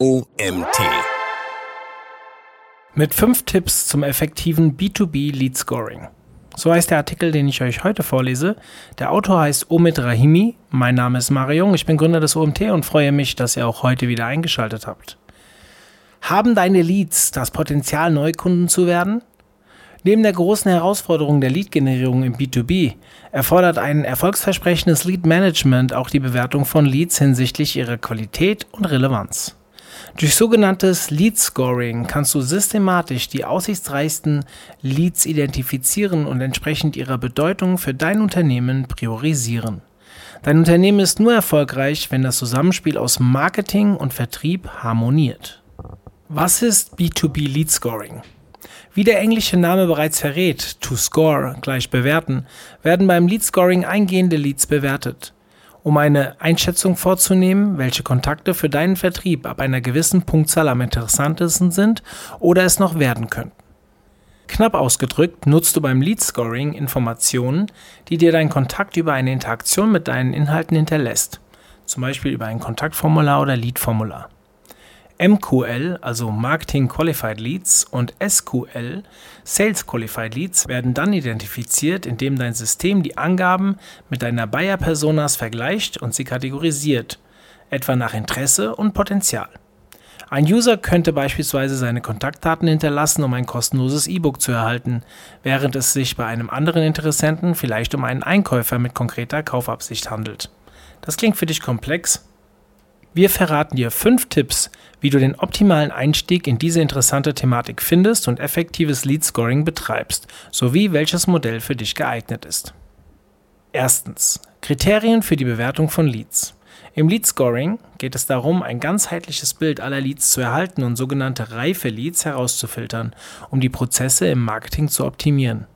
OMT. Mit fünf Tipps zum effektiven B2B Lead Scoring. So heißt der Artikel, den ich euch heute vorlese. Der Autor heißt Omid Rahimi. Mein Name ist Marion. Ich bin Gründer des OMT und freue mich, dass ihr auch heute wieder eingeschaltet habt. Haben deine Leads das Potenzial, Neukunden zu werden? Neben der großen Herausforderung der Lead-Generierung im B2B erfordert ein erfolgsversprechendes Lead-Management auch die Bewertung von Leads hinsichtlich ihrer Qualität und Relevanz. Durch sogenanntes Lead Scoring kannst du systematisch die aussichtsreichsten Leads identifizieren und entsprechend ihrer Bedeutung für dein Unternehmen priorisieren. Dein Unternehmen ist nur erfolgreich, wenn das Zusammenspiel aus Marketing und Vertrieb harmoniert. Was ist B2B Lead Scoring? Wie der englische Name bereits verrät, to score gleich bewerten, werden beim Lead Scoring eingehende Leads bewertet. Um eine Einschätzung vorzunehmen, welche Kontakte für deinen Vertrieb ab einer gewissen Punktzahl am interessantesten sind oder es noch werden könnten. Knapp ausgedrückt nutzt du beim Lead Scoring Informationen, die dir dein Kontakt über eine Interaktion mit deinen Inhalten hinterlässt, zum Beispiel über ein Kontaktformular oder Leadformular. MQL, also Marketing Qualified Leads, und SQL, Sales Qualified Leads, werden dann identifiziert, indem dein System die Angaben mit deiner Buyer-Personas vergleicht und sie kategorisiert, etwa nach Interesse und Potenzial. Ein User könnte beispielsweise seine Kontaktdaten hinterlassen, um ein kostenloses E-Book zu erhalten, während es sich bei einem anderen Interessenten vielleicht um einen Einkäufer mit konkreter Kaufabsicht handelt. Das klingt für dich komplex? Wir verraten dir fünf Tipps, wie du den optimalen Einstieg in diese interessante Thematik findest und effektives Lead Scoring betreibst, sowie welches Modell für dich geeignet ist. Erstens. Kriterien für die Bewertung von Leads. Im Lead Scoring geht es darum, ein ganzheitliches Bild aller Leads zu erhalten und sogenannte reife Leads herauszufiltern, um die Prozesse im Marketing zu optimieren.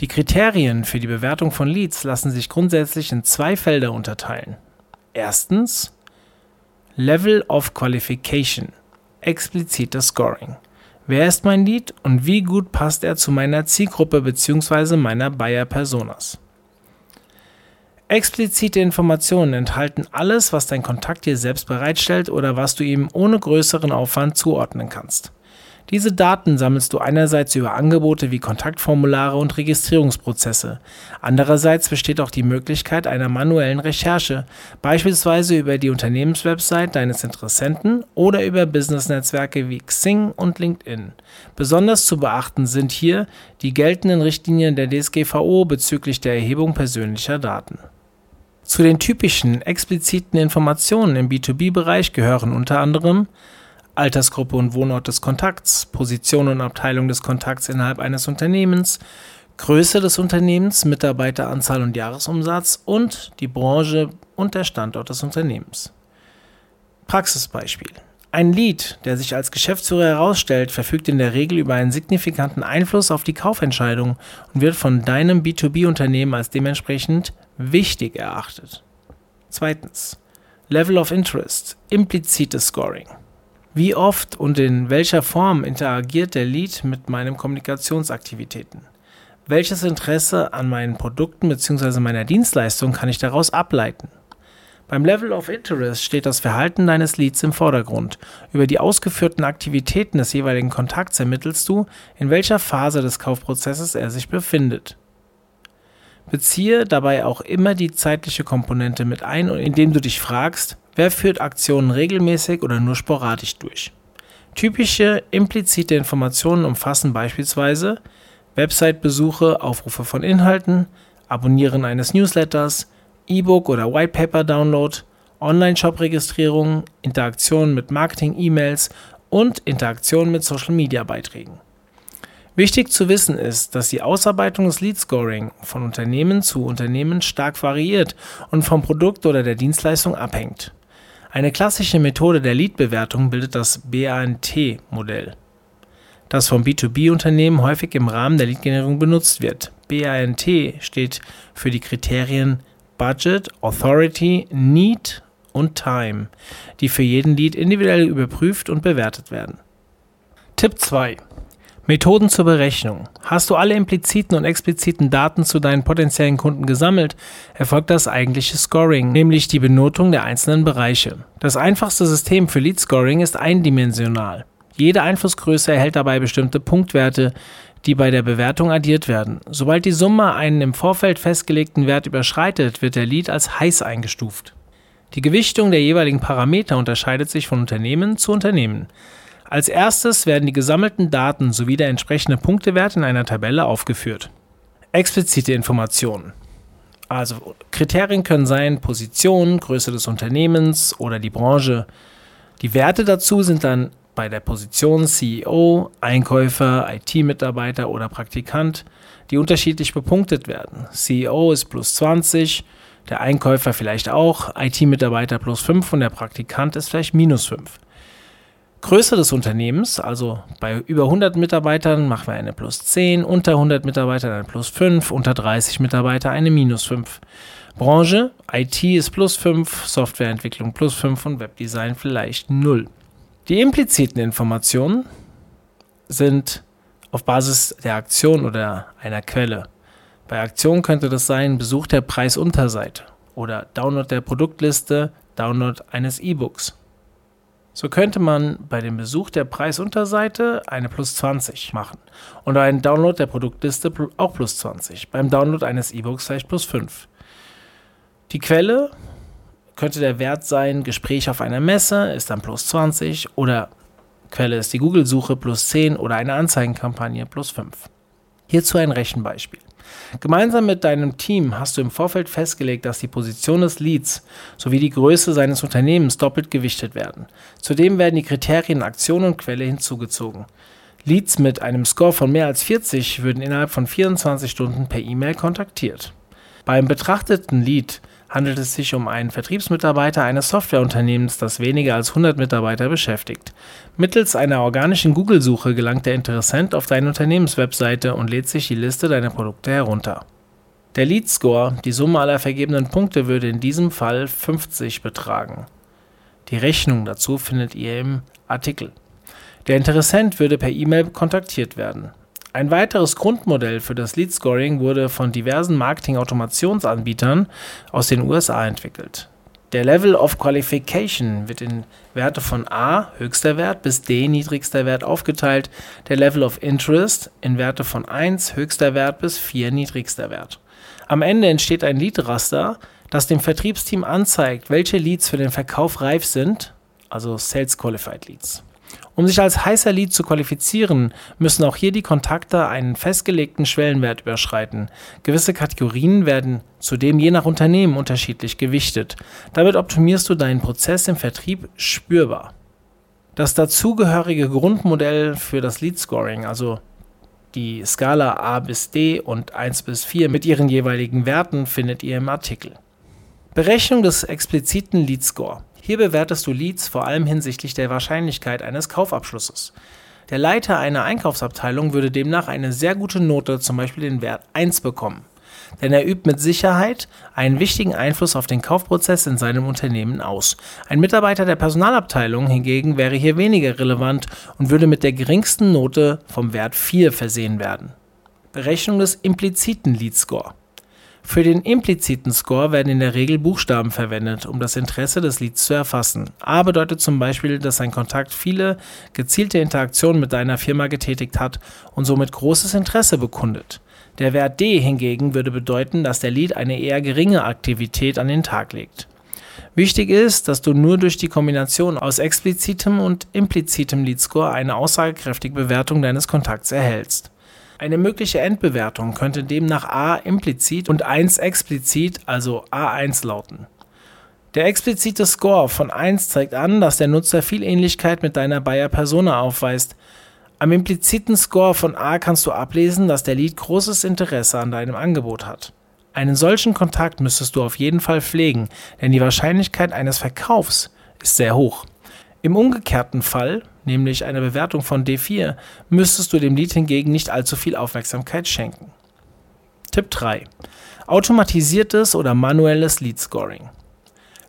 Die Kriterien für die Bewertung von Leads lassen sich grundsätzlich in zwei Felder unterteilen. Erstens Level of Qualification, explizites Scoring. Wer ist mein Lead und wie gut passt er zu meiner Zielgruppe bzw. meiner Buyer Personas? Explizite Informationen enthalten alles, was dein Kontakt dir selbst bereitstellt oder was du ihm ohne größeren Aufwand zuordnen kannst. Diese Daten sammelst du einerseits über Angebote wie Kontaktformulare und Registrierungsprozesse. Andererseits besteht auch die Möglichkeit einer manuellen Recherche, beispielsweise über die Unternehmenswebsite deines Interessenten oder über Business-Netzwerke wie Xing und LinkedIn. Besonders zu beachten sind hier die geltenden Richtlinien der DSGVO bezüglich der Erhebung persönlicher Daten. Zu den typischen expliziten Informationen im B2B-Bereich gehören unter anderem Altersgruppe und Wohnort des Kontakts, Position und Abteilung des Kontakts innerhalb eines Unternehmens, Größe des Unternehmens, Mitarbeiteranzahl und Jahresumsatz und die Branche und der Standort des Unternehmens. Praxisbeispiel. Ein Lead, der sich als Geschäftsführer herausstellt, verfügt in der Regel über einen signifikanten Einfluss auf die Kaufentscheidung und wird von deinem B2B-Unternehmen als dementsprechend wichtig erachtet. Zweitens. Level of Interest, implizites Scoring. Wie oft und in welcher Form interagiert der Lead mit meinen Kommunikationsaktivitäten? Welches Interesse an meinen Produkten bzw. meiner Dienstleistung kann ich daraus ableiten? Beim Level of Interest steht das Verhalten deines Leads im Vordergrund. Über die ausgeführten Aktivitäten des jeweiligen Kontakts ermittelst du, in welcher Phase des Kaufprozesses er sich befindet. Beziehe dabei auch immer die zeitliche Komponente mit ein, indem du dich fragst, Wer führt Aktionen regelmäßig oder nur sporadisch durch? Typische implizite Informationen umfassen beispielsweise Website-Besuche, Aufrufe von Inhalten, Abonnieren eines Newsletters, E-Book oder Whitepaper-Download, Online-Shop-Registrierung, Interaktionen mit Marketing-E-Mails und Interaktionen mit Social-Media-Beiträgen. Wichtig zu wissen ist, dass die Ausarbeitung des Lead Scoring von Unternehmen zu Unternehmen stark variiert und vom Produkt oder der Dienstleistung abhängt. Eine klassische Methode der Lead-Bewertung bildet das BANT-Modell, das von B2B-Unternehmen häufig im Rahmen der Lead-Generierung benutzt wird. BANT steht für die Kriterien Budget, Authority, Need und Time, die für jeden Lead individuell überprüft und bewertet werden. Tipp 2. Methoden zur Berechnung. Hast du alle impliziten und expliziten Daten zu deinen potenziellen Kunden gesammelt, erfolgt das eigentliche Scoring, nämlich die Benotung der einzelnen Bereiche. Das einfachste System für Lead Scoring ist eindimensional. Jede Einflussgröße erhält dabei bestimmte Punktwerte, die bei der Bewertung addiert werden. Sobald die Summe einen im Vorfeld festgelegten Wert überschreitet, wird der Lead als heiß eingestuft. Die Gewichtung der jeweiligen Parameter unterscheidet sich von Unternehmen zu Unternehmen. Als erstes werden die gesammelten Daten sowie der entsprechende Punktewert in einer Tabelle aufgeführt. Explizite Informationen. Also Kriterien können sein Position, Größe des Unternehmens oder die Branche. Die Werte dazu sind dann bei der Position CEO, Einkäufer, IT-Mitarbeiter oder Praktikant, die unterschiedlich bepunktet werden. CEO ist plus 20, der Einkäufer vielleicht auch, IT-Mitarbeiter plus 5 und der Praktikant ist vielleicht minus 5. Größe des Unternehmens, also bei über 100 Mitarbeitern machen wir eine plus 10, unter 100 Mitarbeitern eine plus 5, unter 30 Mitarbeiter eine minus 5. Branche, IT ist plus 5, Softwareentwicklung plus 5 und Webdesign vielleicht 0. Die impliziten Informationen sind auf Basis der Aktion oder einer Quelle. Bei Aktion könnte das sein Besuch der Preisunterseite oder Download der Produktliste, Download eines E-Books. So könnte man bei dem Besuch der Preisunterseite eine plus 20 machen und einen Download der Produktliste auch plus 20. Beim Download eines E-Books vielleicht plus 5. Die Quelle könnte der Wert sein, Gespräch auf einer Messe ist dann plus 20 oder Quelle ist die Google-Suche plus 10 oder eine Anzeigenkampagne plus 5. Hierzu ein Rechenbeispiel. Gemeinsam mit deinem Team hast du im Vorfeld festgelegt, dass die Position des Leads sowie die Größe seines Unternehmens doppelt gewichtet werden. Zudem werden die Kriterien Aktion und Quelle hinzugezogen. Leads mit einem Score von mehr als 40 würden innerhalb von 24 Stunden per E-Mail kontaktiert. Beim betrachteten Lead handelt es sich um einen Vertriebsmitarbeiter eines Softwareunternehmens, das weniger als 100 Mitarbeiter beschäftigt. Mittels einer organischen Google-Suche gelangt der Interessent auf deine Unternehmenswebseite und lädt sich die Liste deiner Produkte herunter. Der Lead Score, die Summe aller vergebenen Punkte, würde in diesem Fall 50 betragen. Die Rechnung dazu findet ihr im Artikel. Der Interessent würde per E-Mail kontaktiert werden. Ein weiteres Grundmodell für das Lead Scoring wurde von diversen Marketing-Automationsanbietern aus den USA entwickelt. Der Level of Qualification wird in Werte von A, höchster Wert, bis D, niedrigster Wert aufgeteilt. Der Level of Interest in Werte von 1, höchster Wert, bis 4, niedrigster Wert. Am Ende entsteht ein Lead-Raster, das dem Vertriebsteam anzeigt, welche Leads für den Verkauf reif sind, also Sales Qualified Leads. Um sich als heißer Lead zu qualifizieren, müssen auch hier die Kontakte einen festgelegten Schwellenwert überschreiten. Gewisse Kategorien werden zudem je nach Unternehmen unterschiedlich gewichtet. Damit optimierst du deinen Prozess im Vertrieb spürbar. Das dazugehörige Grundmodell für das Lead Scoring, also die Skala A bis D und 1 bis 4 mit ihren jeweiligen Werten, findet ihr im Artikel. Berechnung des expliziten Lead Score. Hier bewertest du Leads vor allem hinsichtlich der Wahrscheinlichkeit eines Kaufabschlusses. Der Leiter einer Einkaufsabteilung würde demnach eine sehr gute Note, zum Beispiel den Wert 1, bekommen. Denn er übt mit Sicherheit einen wichtigen Einfluss auf den Kaufprozess in seinem Unternehmen aus. Ein Mitarbeiter der Personalabteilung hingegen wäre hier weniger relevant und würde mit der geringsten Note vom Wert 4 versehen werden. Berechnung des impliziten Lead Score. Für den impliziten Score werden in der Regel Buchstaben verwendet, um das Interesse des Leads zu erfassen. A bedeutet zum Beispiel, dass ein Kontakt viele gezielte Interaktionen mit deiner Firma getätigt hat und somit großes Interesse bekundet. Der Wert D hingegen würde bedeuten, dass der Lead eine eher geringe Aktivität an den Tag legt. Wichtig ist, dass du nur durch die Kombination aus explizitem und implizitem Lead Score eine aussagekräftige Bewertung deines Kontakts erhältst. Eine mögliche Endbewertung könnte demnach a implizit und 1 explizit, also A1 lauten. Der explizite Score von 1 zeigt an, dass der Nutzer viel Ähnlichkeit mit deiner Bayer Persona aufweist. Am impliziten Score von A kannst du ablesen, dass der Lead großes Interesse an deinem Angebot hat. Einen solchen Kontakt müsstest du auf jeden Fall pflegen, denn die Wahrscheinlichkeit eines Verkaufs ist sehr hoch. Im umgekehrten Fall, nämlich eine Bewertung von D4, müsstest du dem Lied hingegen nicht allzu viel Aufmerksamkeit schenken. Tipp 3. Automatisiertes oder manuelles Lead Scoring.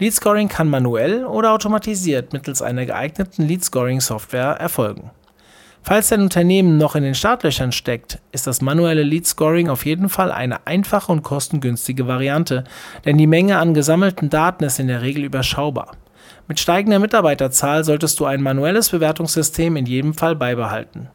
Lead Scoring kann manuell oder automatisiert mittels einer geeigneten Lead Scoring Software erfolgen. Falls dein Unternehmen noch in den Startlöchern steckt, ist das manuelle Lead Scoring auf jeden Fall eine einfache und kostengünstige Variante, denn die Menge an gesammelten Daten ist in der Regel überschaubar. Mit steigender Mitarbeiterzahl solltest du ein manuelles Bewertungssystem in jedem Fall beibehalten.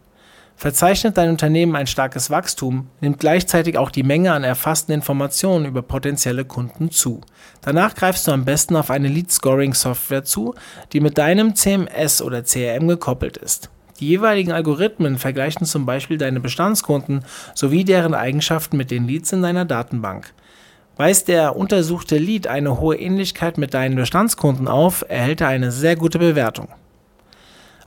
Verzeichnet dein Unternehmen ein starkes Wachstum, nimmt gleichzeitig auch die Menge an erfassten Informationen über potenzielle Kunden zu. Danach greifst du am besten auf eine Lead-Scoring-Software zu, die mit deinem CMS oder CRM gekoppelt ist. Die jeweiligen Algorithmen vergleichen zum Beispiel deine Bestandskunden sowie deren Eigenschaften mit den Leads in deiner Datenbank. Weist der untersuchte Lead eine hohe Ähnlichkeit mit deinen Bestandskunden auf, erhält er eine sehr gute Bewertung.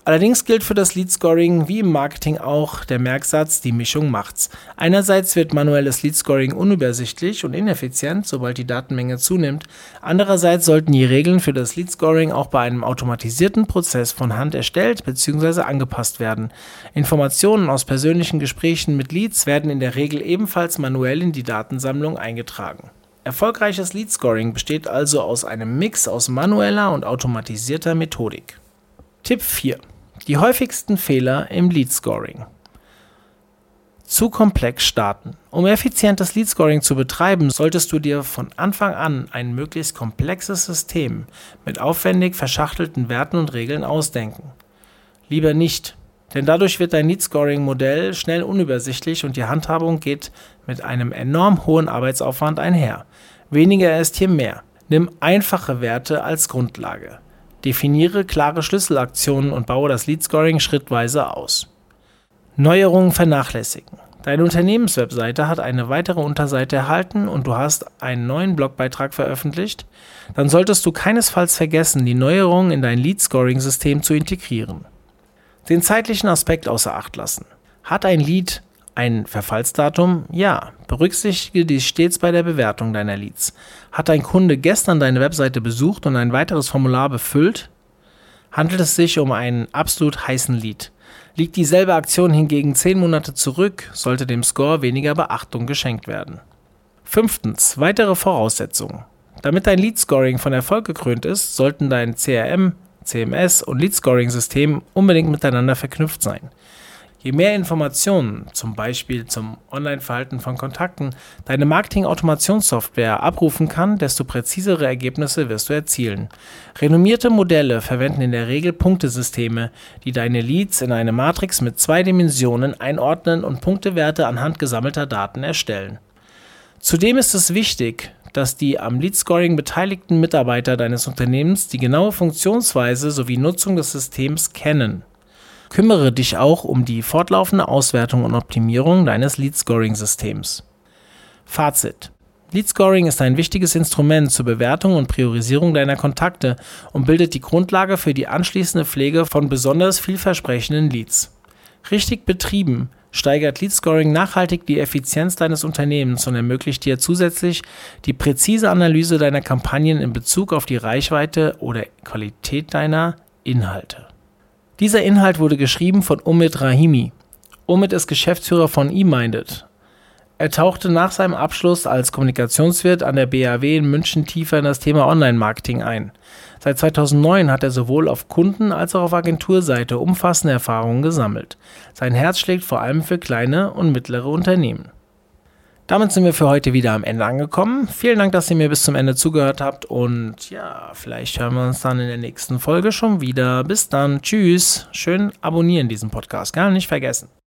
Allerdings gilt für das Lead Scoring wie im Marketing auch der Merksatz, die Mischung macht's. Einerseits wird manuelles Lead Scoring unübersichtlich und ineffizient, sobald die Datenmenge zunimmt. Andererseits sollten die Regeln für das Lead Scoring auch bei einem automatisierten Prozess von Hand erstellt bzw. angepasst werden. Informationen aus persönlichen Gesprächen mit Leads werden in der Regel ebenfalls manuell in die Datensammlung eingetragen. Erfolgreiches Lead Scoring besteht also aus einem Mix aus manueller und automatisierter Methodik. Tipp 4 die häufigsten Fehler im Lead Scoring. Zu komplex starten. Um effizientes Lead Scoring zu betreiben, solltest du dir von Anfang an ein möglichst komplexes System mit aufwendig verschachtelten Werten und Regeln ausdenken. Lieber nicht, denn dadurch wird dein Lead Scoring Modell schnell unübersichtlich und die Handhabung geht mit einem enorm hohen Arbeitsaufwand einher. Weniger ist hier mehr. Nimm einfache Werte als Grundlage. Definiere klare Schlüsselaktionen und baue das Lead Scoring schrittweise aus. Neuerungen vernachlässigen. Deine Unternehmenswebseite hat eine weitere Unterseite erhalten und du hast einen neuen Blogbeitrag veröffentlicht, dann solltest du keinesfalls vergessen, die Neuerungen in dein Lead Scoring System zu integrieren. Den zeitlichen Aspekt außer Acht lassen. Hat ein Lead ein Verfallsdatum? Ja. Berücksichtige dies stets bei der Bewertung deiner Leads. Hat ein Kunde gestern deine Webseite besucht und ein weiteres Formular befüllt? Handelt es sich um einen absolut heißen Lead? Liegt dieselbe Aktion hingegen zehn Monate zurück, sollte dem Score weniger Beachtung geschenkt werden. Fünftens. Weitere Voraussetzungen. Damit dein Lead-Scoring von Erfolg gekrönt ist, sollten dein CRM, CMS und Lead-Scoring-System unbedingt miteinander verknüpft sein. Je mehr Informationen, zum Beispiel zum Online-Verhalten von Kontakten, deine Marketing-Automationssoftware abrufen kann, desto präzisere Ergebnisse wirst du erzielen. Renommierte Modelle verwenden in der Regel Punktesysteme, die deine Leads in eine Matrix mit zwei Dimensionen einordnen und Punktewerte anhand gesammelter Daten erstellen. Zudem ist es wichtig, dass die am Lead-Scoring beteiligten Mitarbeiter deines Unternehmens die genaue Funktionsweise sowie Nutzung des Systems kennen. Kümmere dich auch um die fortlaufende Auswertung und Optimierung deines Lead-Scoring-Systems. Fazit. Lead Scoring ist ein wichtiges Instrument zur Bewertung und Priorisierung deiner Kontakte und bildet die Grundlage für die anschließende Pflege von besonders vielversprechenden Leads. Richtig betrieben steigert Lead Scoring nachhaltig die Effizienz deines Unternehmens und ermöglicht dir zusätzlich die präzise Analyse deiner Kampagnen in Bezug auf die Reichweite oder Qualität deiner Inhalte. Dieser Inhalt wurde geschrieben von Omid Rahimi. Omid ist Geschäftsführer von eMinded. Er tauchte nach seinem Abschluss als Kommunikationswirt an der BAW in München tiefer in das Thema Online-Marketing ein. Seit 2009 hat er sowohl auf Kunden- als auch auf Agenturseite umfassende Erfahrungen gesammelt. Sein Herz schlägt vor allem für kleine und mittlere Unternehmen. Damit sind wir für heute wieder am Ende angekommen. Vielen Dank, dass ihr mir bis zum Ende zugehört habt und ja, vielleicht hören wir uns dann in der nächsten Folge schon wieder. Bis dann, tschüss. Schön abonnieren diesen Podcast, gar nicht vergessen.